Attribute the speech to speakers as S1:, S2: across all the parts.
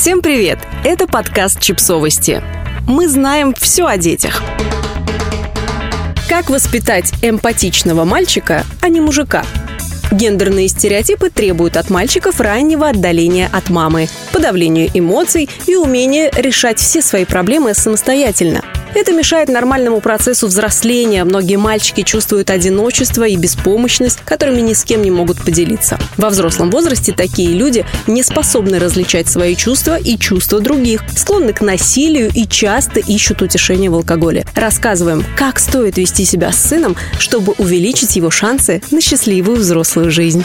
S1: Всем привет! Это подкаст «Чипсовости». Мы знаем все о детях. Как воспитать эмпатичного мальчика, а не мужика? Гендерные стереотипы требуют от мальчиков раннего отдаления от мамы, подавления эмоций и умения решать все свои проблемы самостоятельно – это мешает нормальному процессу взросления. Многие мальчики чувствуют одиночество и беспомощность, которыми ни с кем не могут поделиться. Во взрослом возрасте такие люди не способны различать свои чувства и чувства других, склонны к насилию и часто ищут утешения в алкоголе. Рассказываем, как стоит вести себя с сыном, чтобы увеличить его шансы на счастливую взрослую жизнь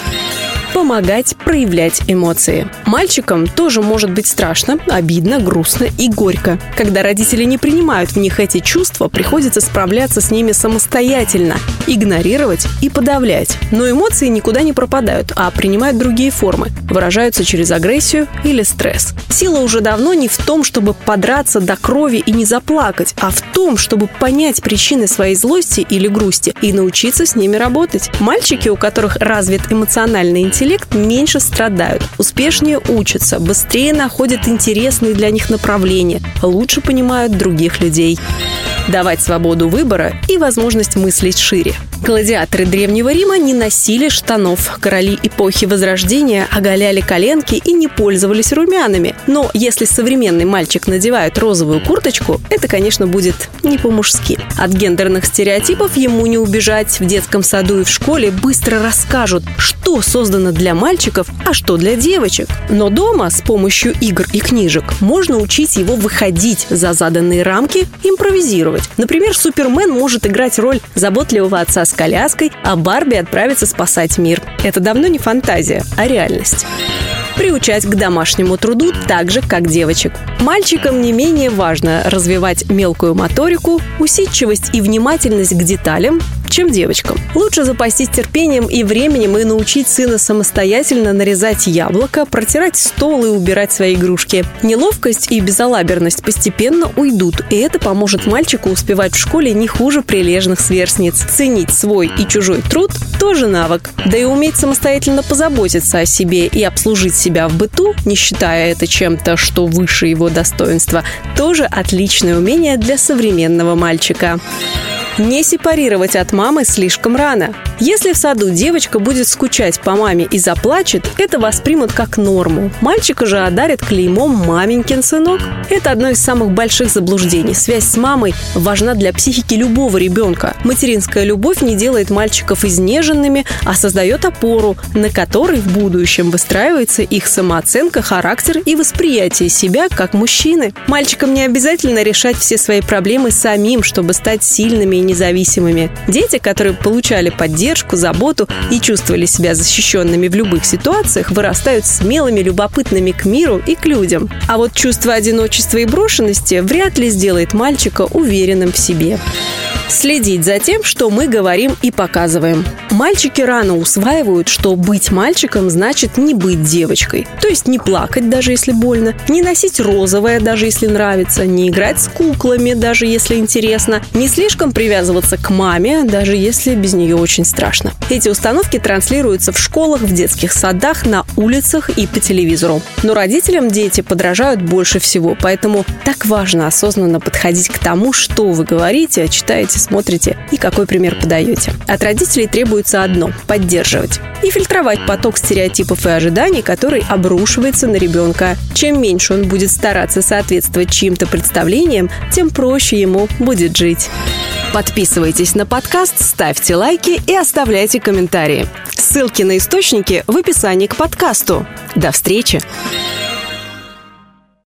S1: помогать проявлять эмоции. Мальчикам тоже может быть страшно, обидно, грустно и горько. Когда родители не принимают в них эти чувства, приходится справляться с ними самостоятельно, игнорировать и подавлять. Но эмоции никуда не пропадают, а принимают другие формы, выражаются через агрессию или стресс. Сила уже давно не в том, чтобы подраться до крови и не заплакать, а в том, чтобы понять причины своей злости или грусти и научиться с ними работать. Мальчики, у которых развит эмоциональный интеллект, интеллект меньше страдают, успешнее учатся, быстрее находят интересные для них направления, лучше понимают других людей. Давать свободу выбора и возможность мыслить шире. Гладиаторы Древнего Рима не носили штанов. Короли эпохи Возрождения оголяли коленки и не пользовались румянами. Но если современный мальчик надевает розовую курточку, это, конечно, будет не по-мужски. От гендерных стереотипов ему не убежать. В детском саду и в школе быстро расскажут, что создано для мальчиков, а что для девочек. Но дома с помощью игр и книжек можно учить его выходить за заданные рамки, импровизировать. Например, Супермен может играть роль заботливого отца с коляской, а Барби отправится спасать мир. Это давно не фантазия, а реальность приучать к домашнему труду так же, как девочек. Мальчикам не менее важно развивать мелкую моторику, усидчивость и внимательность к деталям, чем девочкам. Лучше запастись терпением и временем и научить сына самостоятельно нарезать яблоко, протирать стол и убирать свои игрушки. Неловкость и безалаберность постепенно уйдут, и это поможет мальчику успевать в школе не хуже прилежных сверстниц. Ценить свой и чужой труд – тоже навык. Да и уметь самостоятельно позаботиться о себе и обслужить себя в быту, не считая это чем-то, что выше его достоинства, тоже отличное умение для современного мальчика. Не сепарировать от мамы слишком рано. Если в саду девочка будет скучать по маме и заплачет, это воспримут как норму. Мальчика же одарят клеймом «маменькин сынок». Это одно из самых больших заблуждений. Связь с мамой важна для психики любого ребенка. Материнская любовь не делает мальчиков изнеженными, а создает опору, на которой в будущем выстраивается их самооценка, характер и восприятие себя как мужчины. Мальчикам не обязательно решать все свои проблемы самим, чтобы стать сильными и независимыми. Дети, которые получали поддержку, поддержку, заботу и чувствовали себя защищенными в любых ситуациях, вырастают смелыми, любопытными к миру и к людям. А вот чувство одиночества и брошенности вряд ли сделает мальчика уверенным в себе следить за тем, что мы говорим и показываем. Мальчики рано усваивают, что быть мальчиком значит не быть девочкой. То есть не плакать, даже если больно, не носить розовое, даже если нравится, не играть с куклами, даже если интересно, не слишком привязываться к маме, даже если без нее очень страшно. Эти установки транслируются в школах, в детских садах, на улицах и по телевизору. Но родителям дети подражают больше всего, поэтому так важно осознанно подходить к тому, что вы говорите, читаете делаете, смотрите и какой пример подаете. От родителей требуется одно – поддерживать и фильтровать поток стереотипов и ожиданий, который обрушивается на ребенка. Чем меньше он будет стараться соответствовать чьим-то представлениям, тем проще ему будет жить. Подписывайтесь на подкаст, ставьте лайки и оставляйте комментарии. Ссылки на источники в описании к подкасту. До встречи!